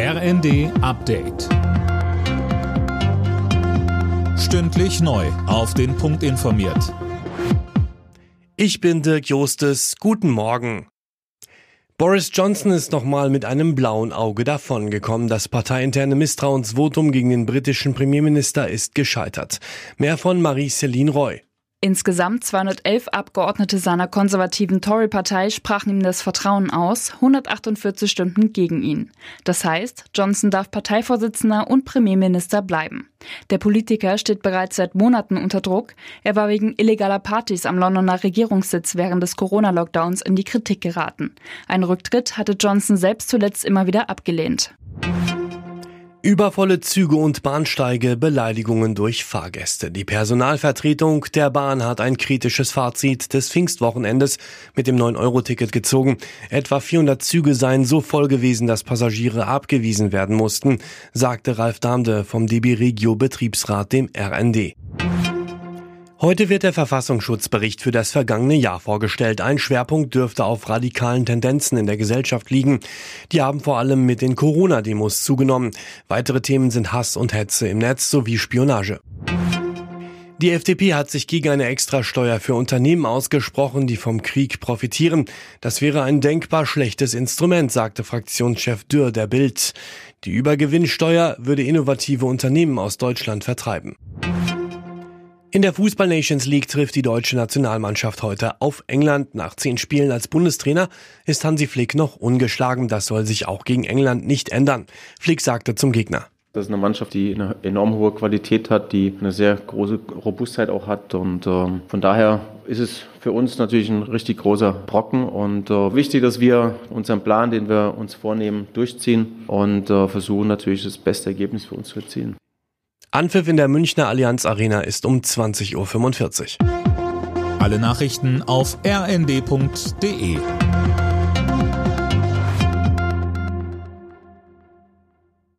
RND Update. Stündlich neu. Auf den Punkt informiert. Ich bin Dirk Jostes. Guten Morgen. Boris Johnson ist nochmal mit einem blauen Auge davongekommen. Das parteiinterne Misstrauensvotum gegen den britischen Premierminister ist gescheitert. Mehr von Marie-Céline Roy. Insgesamt 211 Abgeordnete seiner konservativen Tory-Partei sprachen ihm das Vertrauen aus, 148 Stunden gegen ihn. Das heißt, Johnson darf Parteivorsitzender und Premierminister bleiben. Der Politiker steht bereits seit Monaten unter Druck. Er war wegen illegaler Partys am Londoner Regierungssitz während des Corona-Lockdowns in die Kritik geraten. Ein Rücktritt hatte Johnson selbst zuletzt immer wieder abgelehnt. Übervolle Züge und Bahnsteige, Beleidigungen durch Fahrgäste. Die Personalvertretung der Bahn hat ein kritisches Fazit des Pfingstwochenendes mit dem 9-Euro-Ticket gezogen. Etwa 400 Züge seien so voll gewesen, dass Passagiere abgewiesen werden mussten, sagte Ralf Damde vom DB Regio Betriebsrat dem RND. Heute wird der Verfassungsschutzbericht für das vergangene Jahr vorgestellt. Ein Schwerpunkt dürfte auf radikalen Tendenzen in der Gesellschaft liegen. Die haben vor allem mit den Corona-Demos zugenommen. Weitere Themen sind Hass und Hetze im Netz sowie Spionage. Die FDP hat sich gegen eine Extrasteuer für Unternehmen ausgesprochen, die vom Krieg profitieren. Das wäre ein denkbar schlechtes Instrument, sagte Fraktionschef Dürr der Bild. Die Übergewinnsteuer würde innovative Unternehmen aus Deutschland vertreiben. In der Fußball Nations League trifft die deutsche Nationalmannschaft heute auf England. Nach zehn Spielen als Bundestrainer ist Hansi Flick noch ungeschlagen. Das soll sich auch gegen England nicht ändern. Flick sagte zum Gegner. Das ist eine Mannschaft, die eine enorm hohe Qualität hat, die eine sehr große Robustheit auch hat. Und äh, von daher ist es für uns natürlich ein richtig großer Brocken und äh, wichtig, dass wir unseren Plan, den wir uns vornehmen, durchziehen und äh, versuchen natürlich das beste Ergebnis für uns zu erzielen. Anpfiff in der Münchner Allianz Arena ist um 20.45 Uhr. Alle Nachrichten auf rnd.de